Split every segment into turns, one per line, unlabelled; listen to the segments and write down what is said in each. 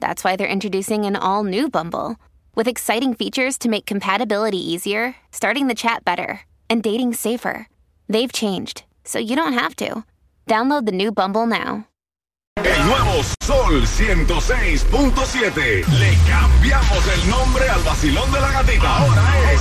that's why they're introducing an all new Bumble with exciting features to make compatibility easier, starting the chat better, and dating safer. They've changed, so you don't have to. Download the new Bumble now.
El nuevo Sol 106.7. Le cambiamos el nombre al vacilón de la gatita. Ahora es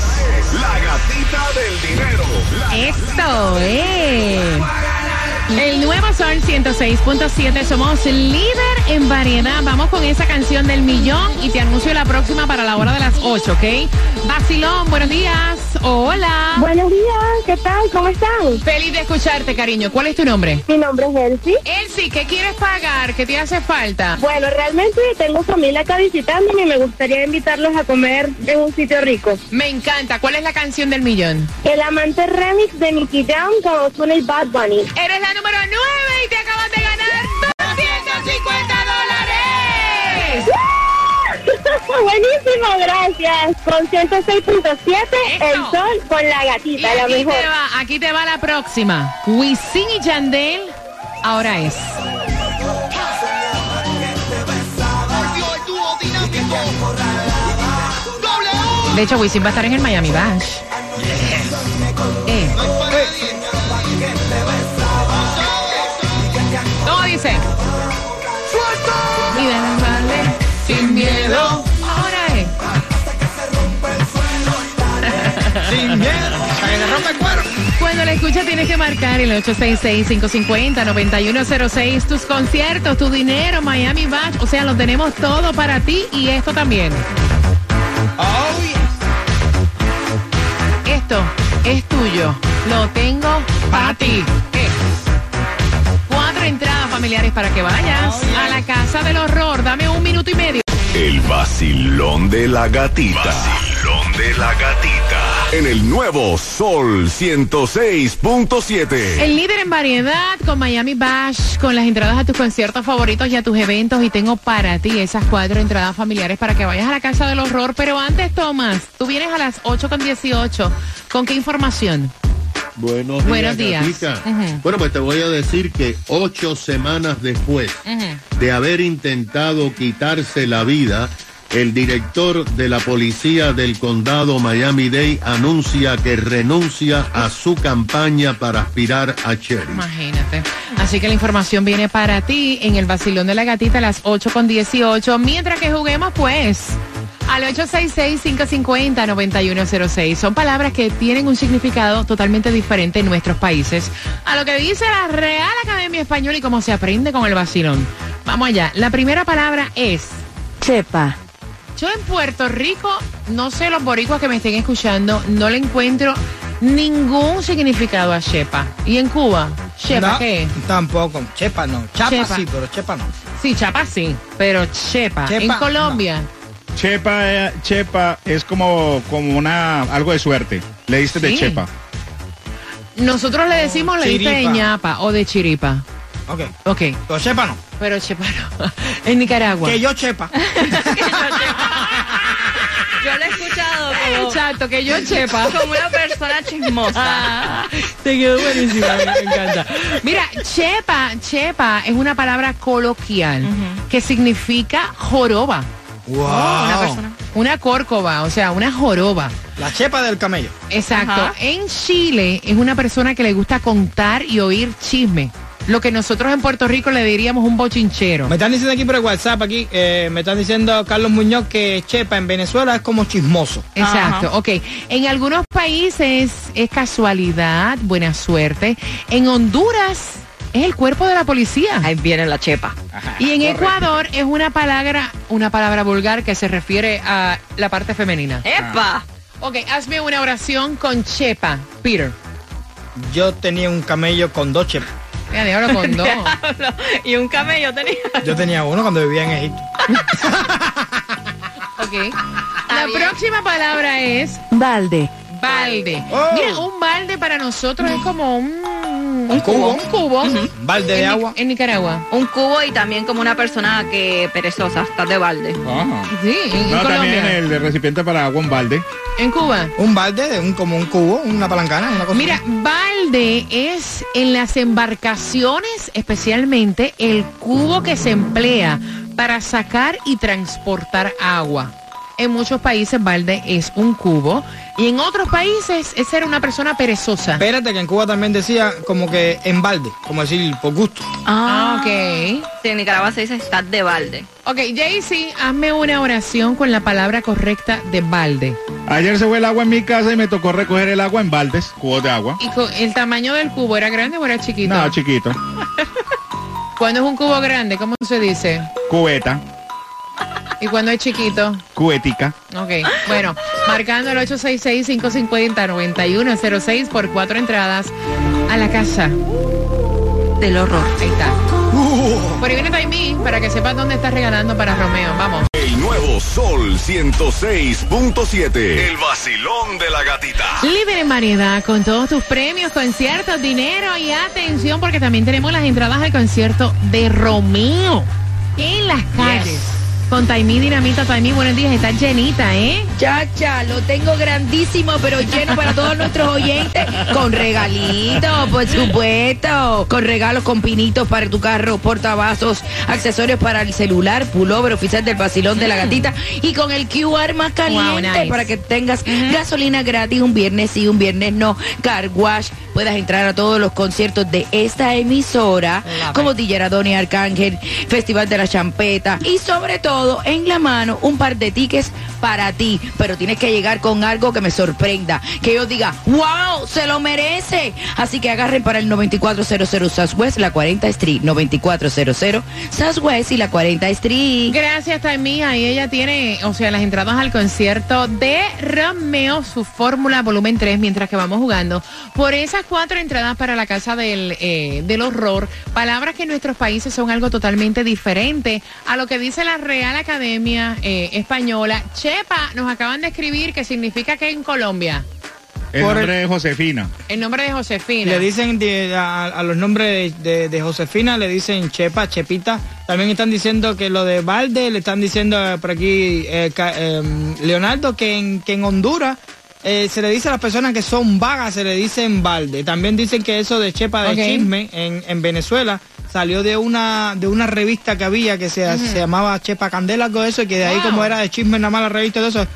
la gatita del dinero. La
Esto es. El nuevo Sol 106.7. Somos líder en variedad. Vamos con esa canción del millón y te anuncio la próxima para la hora de las 8, ¿ok? Vacilón, buenos días. Hola.
Buenos días, ¿qué tal? ¿Cómo están?
Feliz de escucharte, cariño. ¿Cuál es tu nombre?
Mi nombre es Elsie.
Elsie, ¿qué quieres pagar? ¿Qué te hace falta?
Bueno, realmente tengo familia acá visitándome y me gustaría invitarlos a comer en un sitio rico.
Me encanta. ¿Cuál es la canción del millón?
El amante remix de Nicky Jam con Ozuna y Bad Bunny.
Eres la número 9 y te acabas de
Buenísimo, gracias. Con 106.7, el sol con la
Y
gatita, la
aquí
mejor.
te va, aquí te va la próxima. Wisin y Yandel, ahora es. De hecho, Wisin va a estar en el Miami Bash. Eh. ¿Cómo dice? Y de vale sin miedo. Cuando la escuchas tienes que marcar el 866-550-9106. Tus conciertos, tu dinero, Miami Bash. O sea, lo tenemos todo para ti y esto también. Esto es tuyo. Lo tengo para ti. ¿Qué? Cuatro entradas familiares para que vayas a la casa del horror. Dame un minuto y medio.
El vacilón de la gatita. Vacilón de la gatita. En el nuevo Sol 106.7.
El líder en variedad con Miami Bash, con las entradas a tus conciertos favoritos y a tus eventos. Y tengo para ti esas cuatro entradas familiares para que vayas a la casa del horror. Pero antes, Tomás, tú vienes a las 8 con 18. ¿Con qué información?
Buenos días.
Buenos días.
Bueno, pues te voy a decir que ocho semanas después de haber intentado quitarse la vida, el director de la policía del condado Miami-Dade anuncia que renuncia a su campaña para aspirar a sheriff.
Imagínate. Así que la información viene para ti en el vacilón de la gatita a las 8 con 18. Mientras que juguemos, pues. Al 866-550-9106. Son palabras que tienen un significado totalmente diferente en nuestros países. A lo que dice la Real Academia Española y cómo se aprende con el vacilón. Vamos allá. La primera palabra es chepa. Yo en Puerto Rico, no sé los boricuas que me estén escuchando, no le encuentro ningún significado a chepa. ¿Y en Cuba? ¿Chepa
No,
qué?
Tampoco. Chepa no. Chapa
Chepa.
sí, pero chepa no.
Sí, chapa sí, pero chepa.
Chepa,
en Colombia.
Chepa, eh, chepa es como, como una algo de suerte. Le diste de chepa.
Nosotros le decimos le diste de ñapa o de chiripa.
Ok.
Ok,
Pero chepa no.
pero chepa no. en Nicaragua.
Que yo chepa.
Yo lo he escuchado como,
Exacto, que yo chepa.
como una persona chismosa.
Ah, te quedó buenísima, me encanta. Mira, chepa, chepa es una palabra coloquial que significa joroba.
wow.
Una persona.
Una córcova, o sea, una joroba.
La chepa del camello.
Exacto.
Ajá.
En Chile es una persona que le gusta contar y oír chisme. Lo que nosotros en Puerto Rico le diríamos un bochinchero.
Me están diciendo aquí por el WhatsApp, aquí, eh, me están diciendo Carlos Muñoz que chepa en Venezuela es como chismoso.
Exacto, ok. En algunos países es casualidad, buena suerte. En Honduras es el cuerpo de la policía.
Ahí viene la chepa.
Y en Ecuador es una palabra, una palabra vulgar que se refiere a la parte femenina.
¡Epa!
Ok, hazme una oración con chepa, Peter.
Yo tenía un camello con dos chepas.
Mira, diablo con dos.
Diablo. Y un camello tenía.
Yo tenía uno cuando vivía en Egipto.
Ok. La próxima palabra es
Balde.
balde.
Oh.
Mira, un balde para nosotros es como un,
Un cubo.
Un cubo.
Balde de
En
agua.
En Nicaragua.
Un cubo y también como una persona que perezosa, está de balde.
Ajá.
Sí, en, en
No, también
Colombia.
el recipiente para agua en balde.
En Cuba.
Un balde, de un, como un cubo, una palancana, una cosa.
Mira, balde es en las embarcaciones, especialmente el cubo que se emplea para sacar y transportar agua. En muchos países balde es un cubo y en otros países es ser una persona perezosa.
Espérate que en Cuba también decía como que en balde, como decir por gusto.
Ah, ok.
Sí, en Nicaragua se dice estar de balde.
Ok, Jaycee, hazme una oración con la palabra correcta de balde.
Ayer se fue el agua en mi casa y me tocó recoger el agua en baldes, cubos de agua.
¿Y co- el tamaño del cubo era grande o era chiquito?
No, chiquito.
Cuando es un cubo grande, ¿cómo se dice?
Cubeta,
¿Y cuando es chiquito?
cubetica.
Ok, bueno, marcando el 866-550-9106 por cuatro entradas a la casa.
Del horror.
Ahí está. Por ahí viene Taimí para que sepas dónde estás regalando para Romeo. Vamos.
El nuevo Sol 106.7. El vacilón de la gatita.
Libre en variedad con todos tus premios, conciertos, dinero y atención porque también tenemos las entradas al concierto de Romeo en las calles. Con Taimí Dinamita, Taimí, buenos días, está llenita, ¿eh?
Chacha, lo tengo grandísimo, pero lleno para todos nuestros oyentes. Con regalitos, por supuesto. Con regalos con pinitos para tu carro, portavasos, accesorios para el celular, pullover oficial del vacilón de la gatita. Y con el QR más caliente
nice.
para que tengas gasolina gratis un viernes sí, un viernes no. Car wash. Puedas entrar a todos los conciertos de esta emisora, como DJ Adoni Arcángel, Festival de la Champeta y sobre todo en la mano un par de tickets para ti. Pero tienes que llegar con algo que me sorprenda, que yo diga, wow, se lo merece. Así que agarren para el 9400 Southwest, la 40 Street, 9400 Southwest y la 40 Street.
Gracias, Taimí. Ahí ella tiene, o sea, las entradas al concierto de Romeo, su fórmula volumen 3, mientras que vamos jugando. Por esas cuatro entradas para la casa del, eh, del horror, palabras que en nuestros países son algo totalmente diferente a lo que dice la Real Academia eh, Española. Chepa, nos acaban de escribir que significa que en Colombia.
El
Por
nombre de Josefina.
El nombre de Josefina.
Le dicen de- a, a los nombres de, de- de Josefina, le dicen Chepa, Chepita. También están diciendo que lo de Valde, le están diciendo por aquí eh, eh, Leonardo que en, que en Honduras eh, se le dice a las personas que son vagas, se le dicen Valde. También dicen que eso de Chepa de
Ok.
chisme en, en Venezuela salió de una de una revista que había que se, se llamaba Chepa Candela, algo de eso, y que de ahí como era de chisme nada más la revista de eso,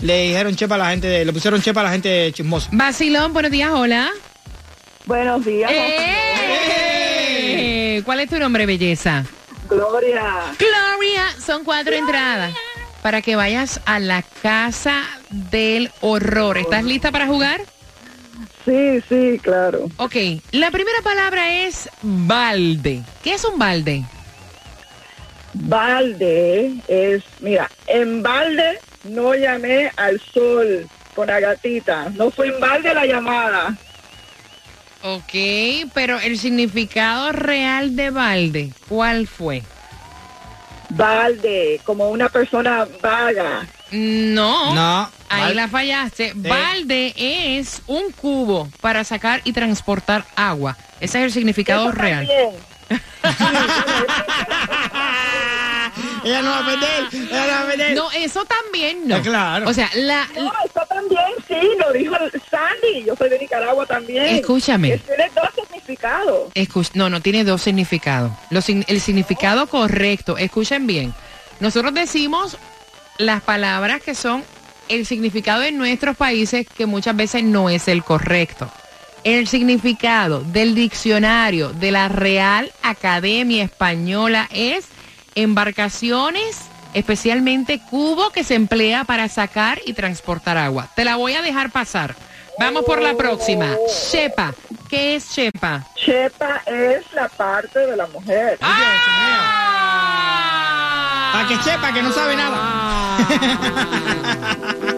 le dijeron Chepa a la gente, le pusieron Chepa a la gente chismosa.
Basilón, buenos días, hola.
Buenos días.
¡Eh! ¿Cuál es tu nombre, belleza?
Gloria.
Gloria, son cuatro entradas para que vayas a la casa del horror. ¿Estás lista para jugar?
Sí, sí, claro.
Ok, la primera palabra es balde. ¿Qué es un balde?
Balde es, mira, en balde no llamé al sol con la gatita. No fue en balde la llamada.
Ok, pero el significado real de balde, ¿cuál fue?
balde, como una persona vaga.
No.
No.
Ahí la fallaste. Sí. Balde es un cubo para sacar y transportar agua. Ese es el significado real.
No
eso también no.
Claro.
O sea, la...
No, eso también sí, lo dijo Sandy. Yo soy de Nicaragua también.
Escúchame no, no tiene dos significados. El significado oh. correcto, escuchen bien. Nosotros decimos las palabras que son el significado en nuestros países que muchas veces no es el correcto. El significado del diccionario de la Real Academia Española es embarcaciones, especialmente cubo que se emplea para sacar y transportar agua. Te la voy a dejar pasar. Vamos por la próxima. Oh. Shepa ¿Qué es Shepa?
Chepa es la parte de la mujer.
Para que sepa que no sabe nada.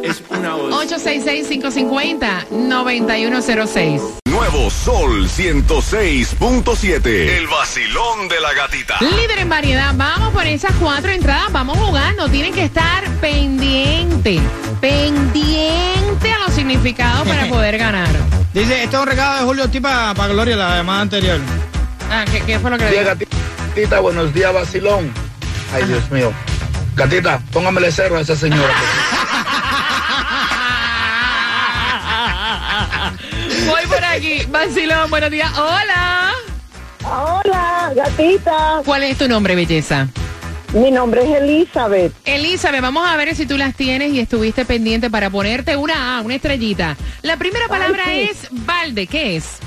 Es una
866-550-9106.
Nuevo Sol 106.7. El vacilón de la gatita.
Líder en variedad, vamos por esas cuatro entradas, vamos jugando. Tienen que estar pendiente, pendiente significados para poder ganar.
Dice, este es un regalo de Julio Tipa para Gloria, la llamada anterior.
Ah, ¿qué, qué fue lo que le dijo?
gatita. Buenos días, vacilón. Ay, Dios mío. Gatita, póngamele cero a esa señora.
Voy por aquí, Vacilón, buenos días. Hola.
Hola, gatita.
¿Cuál es tu nombre, belleza?
Mi nombre es Elizabeth.
Elizabeth, vamos a ver si tú las tienes y estuviste pendiente para ponerte una A, una estrellita. La primera palabra
sí.
es balde, ¿qué es?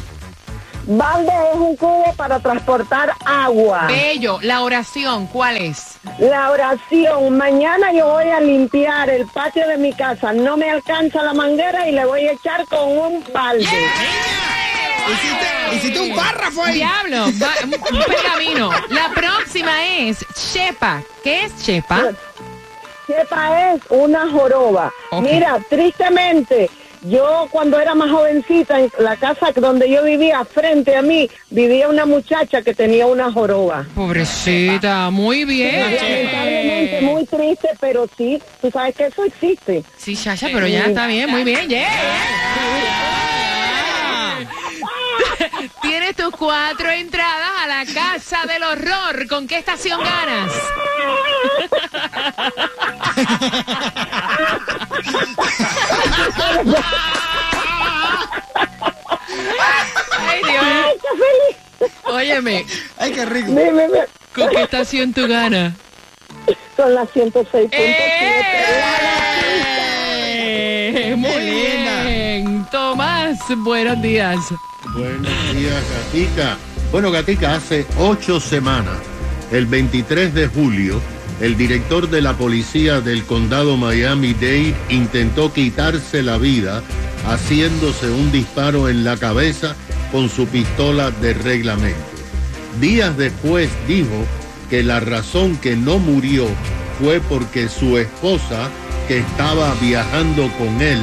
Balde es un cubo para transportar agua.
Bello, la oración, ¿cuál es?
La oración. Mañana yo voy a limpiar el patio de mi casa. No me alcanza la manguera y le voy a echar con un balde.
Hiciste, hiciste un párrafo ahí.
Diablo, va- un pergamino. La próxima es chepa. ¿Qué es chepa?
Chepa es una joroba.
Ok.
Mira, tristemente, yo cuando era más jovencita, en la casa donde yo vivía, frente a mí, vivía una muchacha que tenía una joroba.
Pobrecita, muy
Lamentablemente,
bien.
muy triste, pero sí, tú sabes que eso existe.
Sí, Chacha, pero ya está bien, muy bien. Yeah. Tienes tus cuatro entradas a la casa del horror. ¿Con qué estación ganas? Ay, Dios.
¡Ay, qué feliz!
Óyeme,
Ay, qué rico.
Dime, dime.
¿con qué estación tú ganas?
Son las 106.7.
¡Eh! Muy
linda.
bien. Tomás, buenos días.
Buenos días, Gatica. Bueno, Gatica, hace ocho semanas, el 23 de julio, el director de la policía del condado Miami-Dade intentó quitarse la vida haciéndose un disparo en la cabeza con su pistola de reglamento. Días después dijo que la razón que no murió fue porque su esposa, que estaba viajando con él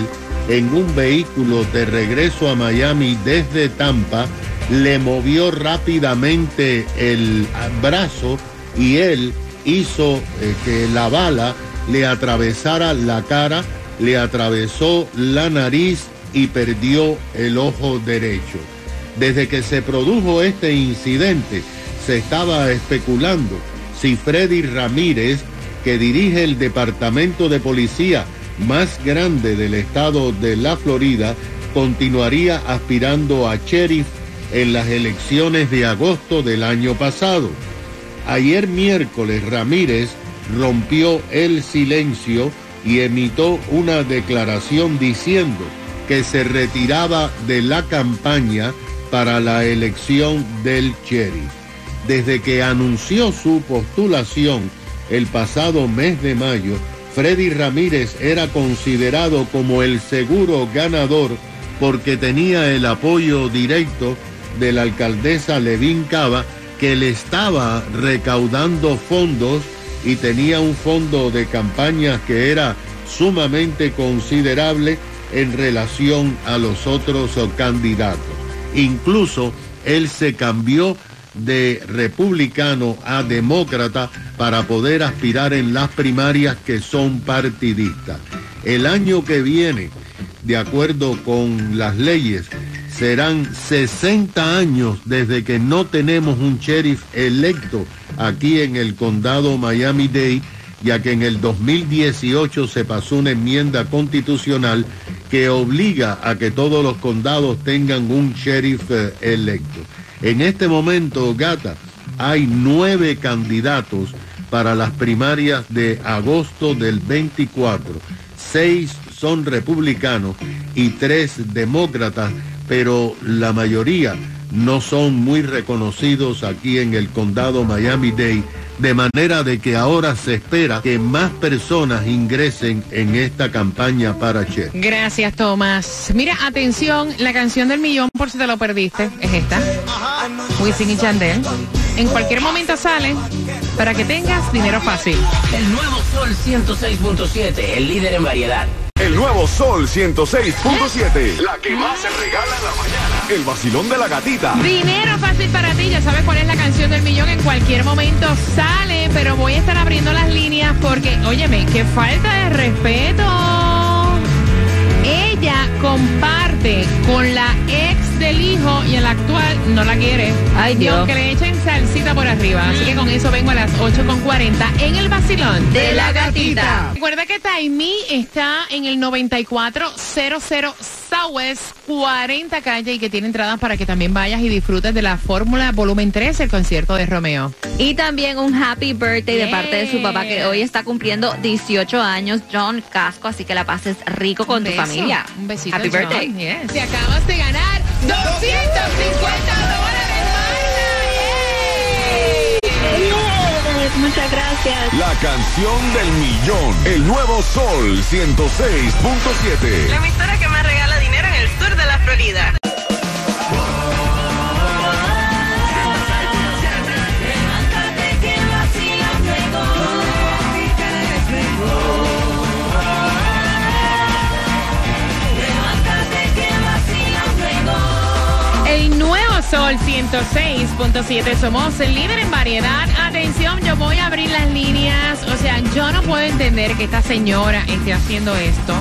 en un vehículo de regreso a Miami desde Tampa, le movió rápidamente el brazo y él hizo eh, que la bala le atravesara la cara, le atravesó la nariz y perdió el ojo derecho. Desde que se produjo este incidente, se estaba especulando si Freddy Ramírez, que dirige el departamento de policía más grande del estado de la Florida, continuaría aspirando a sheriff en las elecciones de agosto del año pasado. Ayer miércoles Ramírez rompió el silencio y emitió una declaración diciendo que se retiraba de la campaña para la elección del sheriff. Desde que anunció su postulación el pasado mes de mayo, Freddy Ramírez era considerado como el seguro ganador porque tenía el apoyo directo de la alcaldesa Levin Cava, que le estaba recaudando fondos y tenía un fondo de campaña que era sumamente considerable en relación a los otros candidatos. Incluso él se cambió de republicano a demócrata para poder aspirar en las primarias que son partidistas. El año que viene, de acuerdo con las leyes, serán 60 años desde que no tenemos un sheriff electo aquí en el condado Miami-Dade, ya que en el 2018 se pasó una enmienda constitucional que obliga a que todos los condados tengan un sheriff eh, electo. En este momento, Gata, hay nueve candidatos para las primarias de agosto del 24. Seis son republicanos y tres demócratas, pero la mayoría no son muy reconocidos aquí en el condado Miami-Dade, de manera de que ahora se espera que más personas ingresen en esta campaña para Che.
Gracias, Tomás. Mira, atención, la canción del millón, por si te lo perdiste, es esta. Wisin y Chandel. En cualquier momento sale. Para que tengas dinero fácil.
El nuevo Sol 106.7, el líder en variedad.
El nuevo Sol 106.7. La que más se regala en la mañana. El vacilón de la gatita.
Dinero fácil para ti, ya sabes cuál es la canción del millón, en cualquier momento sale, pero voy a estar abriendo las líneas porque, óyeme, qué falta de respeto. Ella comparte con la ex del hijo y el actual no la quiere.
Ay,
Y
Dios.
aunque le echen salsita por arriba. Así que con eso vengo a las 8.40 en el vacilón
De la gatita.
Recuerda que Taimí está en el 9400 Southwest 40 calle y que tiene entradas para que también vayas y disfrutes de la Fórmula Volumen 3, el concierto de Romeo.
Y también un happy birthday de parte de su papá que hoy está cumpliendo 18 años, John Casco, así que la pases rico con tu familia.
Un besito.
Happy
John.
birthday.
Yes. Te acabas de ganar 250 dólares, Marta.
Muchas gracias.
La canción del millón. El nuevo Sol 106.7.
La emisora que más regala dinero en el sur de la Florida.
Sol 106.7. Somos el líder en variedad. Atención, yo voy a abrir las líneas. O sea, yo no puedo entender que esta señora esté haciendo esto.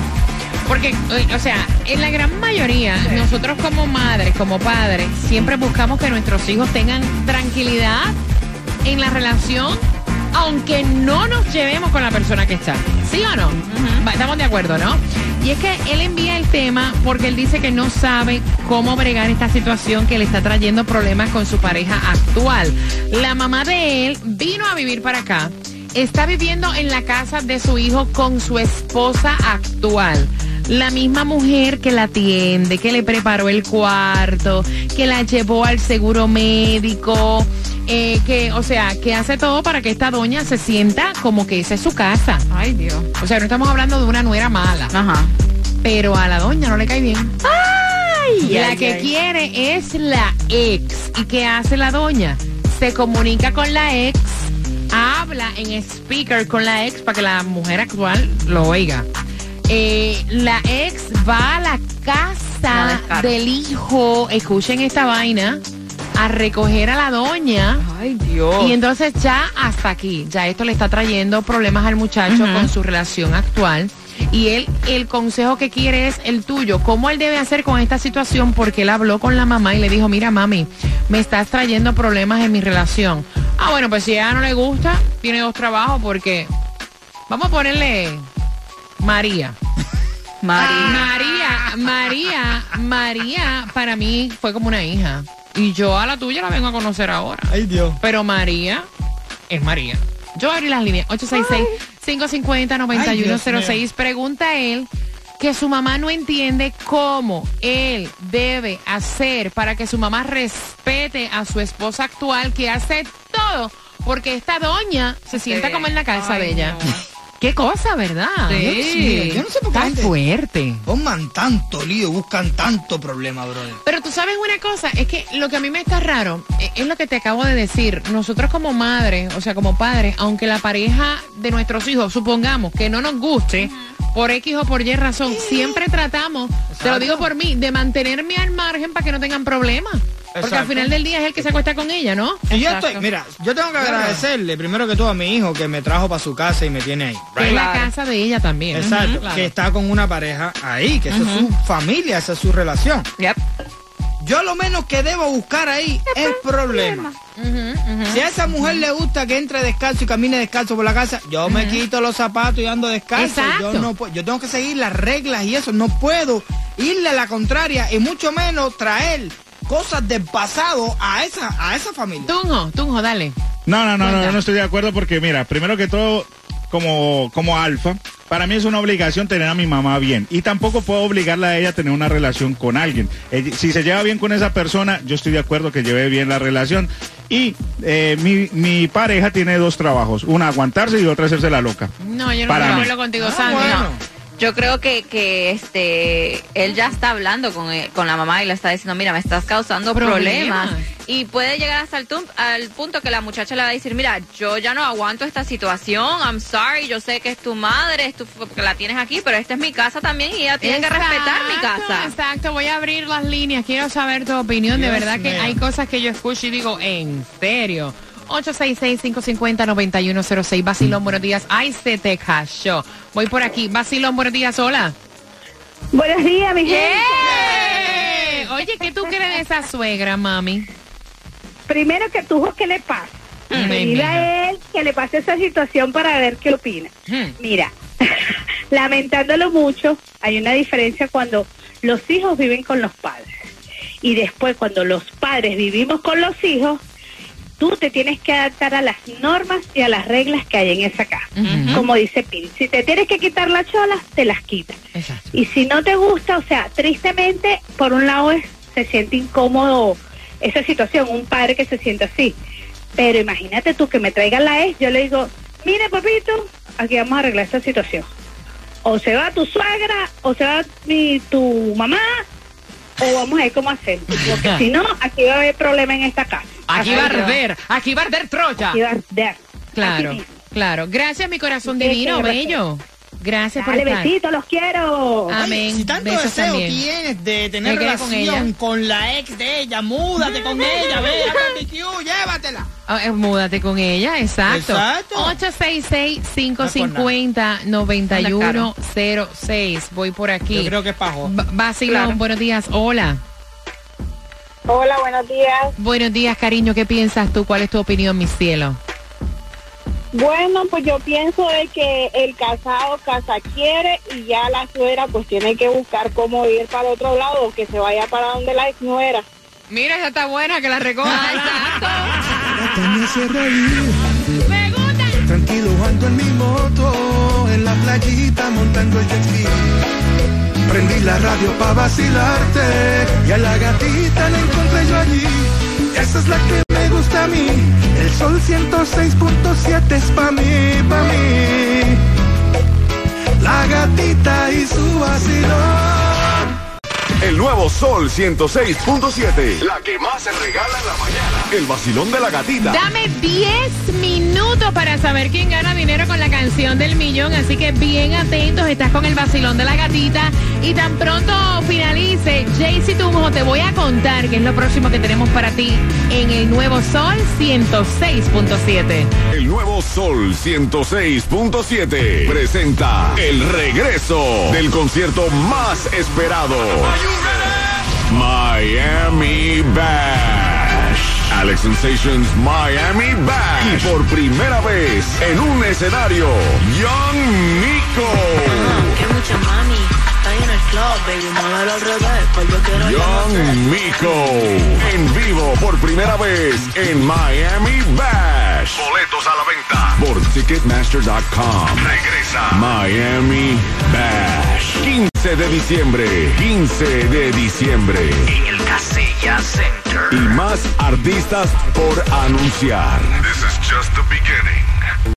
Porque, eh, o sea, en la gran mayoría, nosotros como madres, como padres, siempre buscamos que nuestros hijos tengan tranquilidad en la relación, aunque no nos llevemos con la persona que está. ¿Sí o no? Estamos de acuerdo, ¿no? Y es que él envía el tema porque él dice que no sabe cómo bregar esta situación que le está trayendo problemas con su pareja actual. La mamá de él vino a vivir para acá. Está viviendo en la casa de su hijo con su esposa actual. La misma mujer que la atiende, que le preparó el cuarto, que la llevó al seguro médico, eh, que, o sea, que hace todo para que esta doña se sienta como que esa es su casa.
Ay, Dios.
O sea, no estamos hablando de una nuera mala.
Ajá.
Pero a la doña no le cae bien.
Ay,
la
ay,
que
ay.
quiere es la ex. ¿Y qué hace la doña? Se comunica con la ex, habla en speaker con la ex para que la mujer actual lo oiga. Eh, la ex va a la casa del hijo, escuchen esta vaina, a recoger a la doña.
Ay, Dios.
Y entonces ya hasta aquí, ya esto le está trayendo problemas al muchacho con su relación actual. Y él, el consejo que quiere es el tuyo. ¿Cómo él debe hacer con esta situación? Porque él habló con la mamá y le dijo, mira mami, me estás trayendo problemas en mi relación. Ah, bueno, pues si a ella no le gusta, tiene dos trabajos porque... Vamos a ponerle María.
María.
María, María, María, para mí fue como una hija. Y yo a la tuya la vengo a conocer ahora.
Ay, Dios.
Pero María es María. Yo abrí las líneas 866-550-9106. Pregunta él que su mamá no entiende cómo él debe hacer para que su mamá respete a su esposa actual que hace todo porque esta doña se sienta como en la casa
Ay,
de ella. Qué cosa, ¿verdad?
Sí. Yo no sé por qué
Tan
gente-
fuerte.
Pongan tanto lío, buscan tanto problema, brother.
Pero tú sabes una cosa, es que lo que a mí me está raro eh, es lo que te acabo de decir. Nosotros como madres, o sea, como padres, aunque la pareja de nuestros hijos, supongamos que no nos guste, por X o por Y razón, siempre tratamos, te lo digo por mí, de mantenerme al margen para que no tengan problemas. Porque al final del día es el que se acuesta con ella, ¿no?
Y yo estoy, mira, yo tengo que agradecerle primero que todo a mi hijo que me trajo para su casa y me tiene ahí.
Que es la casa de ella también.
Exacto,
claro.
que está con una pareja ahí, que esa es su familia, esa es su relación. Yo lo menos que debo buscar ahí es problema. Si a esa mujer le gusta que entre descalzo y camine descalzo por la casa, yo me quito los zapatos y ando descalzo. Yo, no puedo- yo tengo que seguir las reglas y eso. No puedo irle a la contraria y mucho menos traer cosas del pasado a esa, a esa familia.
Tunjo, Tunjo, dale.
No, no, no, no, yo no estoy de acuerdo porque mira, primero que todo, como, como alfa, para mí es una obligación tener a mi mamá bien. Y tampoco puedo obligarla a ella a tener una relación con alguien. Si se lleva bien con esa persona, yo estoy de acuerdo que lleve bien la relación. Y eh, mi, mi pareja tiene dos trabajos, una aguantarse y otra hacerse la loca.
No, yo no
mí.
acuerdo contigo,
Ah,
Sandy.
bueno.
no.
Yo creo que, que este él ya está hablando con, eh, con la mamá y le está diciendo, mira, me estás causando problemas.
Problemas.
Y puede llegar hasta el, tum- al punto que la muchacha le va a decir, mira, yo ya no aguanto esta situación, I'm sorry, yo sé que es tu madre, es tu, que la tienes aquí, pero esta es mi casa también y ella tiene que respetar mi casa.
Exacto, voy a abrir las líneas. Quiero saber tu opinión. de verdad que hay cosas que yo escucho y digo, ¿en serio? 866-550-9106. Basilón, buenos días. Ay, se te cayó. Voy por aquí. Basilón, buenos días. Hola.
Buenos días, mi
¡Eh! Oye, ¿qué tú crees de esa suegra, mami?
Primero que tú, ¿qué le pasa?
Mm,
a él que le pase esa situación para ver qué opina.
Hmm.
Mira, lamentándolo mucho, hay una diferencia cuando los hijos viven con los padres. Y después cuando los padres vivimos con los hijos, tú te tienes que adaptar a las normas y a las reglas que hay en esa casa. Como dice Pil, si te tienes que quitar las cholas, te las quitas.
Exacto.
Y si no te gusta, o sea, tristemente, por un lado es, se siente incómodo esa situación, un padre que se siente así. Pero imagínate tú que me traigan la ex, yo le digo, mire papito, aquí vamos a arreglar esta situación. O se va tu suegra, o se va mi, tu mamá, o vamos a ver cómo hacemos. Porque si no, aquí va a haber problema en esta casa.
Aquí va a arder. Aquí va a arder Troya.
Aquí va a arder.
Claro, claro. Gracias, mi corazón
Sí,
divino, bello. Gracias por
Dale,
estar.
besitos, los quiero.
Amén.
Si tanto
Besos
deseo
también.
tienes de tener
¿Me quedé con
relación con, la ex de ella, múdate con ella, ve a BBQ, llévatela.
Ah, eh, múdate con ella, exacto.
Exacto.
866-550-9106. Voy por aquí.
Yo creo que es pajo.
B- Basilón,
Claro.
buenos días. Hola.
Hola, buenos días.
Buenos días, cariño. ¿Qué piensas tú? ¿Cuál es tu opinión, mi cielo?
Bueno, pues yo pienso de que el casado casa quiere y ya la suegra pues tiene que buscar cómo ir para otro lado, que se vaya para donde la ex nuera.
Mira, esa está buena, que la recoja.
me hace reír.
Me gusta.
Tranquilo ando en mi moto, en la playita montando el jet ski. Prendí la radio pa' vacilarte y a la gatita la encontré yo allí. Esa es la que me gusta a mí. El sol 106.7 es pa' mí, pa' mí. La gatita y su vacilón.
El nuevo Sol 106.7. La que más se regala en la mañana. El vacilón de la gatita.
Dame 10 minutos para saber quién gana dinero con la canción del millón. Así que bien atentos, estás con el vacilón de la gatita. Y tan pronto finalice, Jaycee Tunjo, te voy a contar qué es lo próximo que tenemos para ti en el nuevo Sol 106.7.
El nuevo Sol 106.7 presenta el regreso del concierto más esperado. Miami Bash. Alex Sensations Miami Bash. Y por primera vez en un escenario, Young Nico.
Que mucha mami, está en el club, baby, muévelo al revés, pues yo quiero
Young Nico. En vivo por primera vez en Miami Bash. Por Ticketmaster.com. Regresa Miami Bash. 15 de diciembre. 15 de diciembre.
En el Casella Center.
Y más artistas por anunciar. This is just the beginning.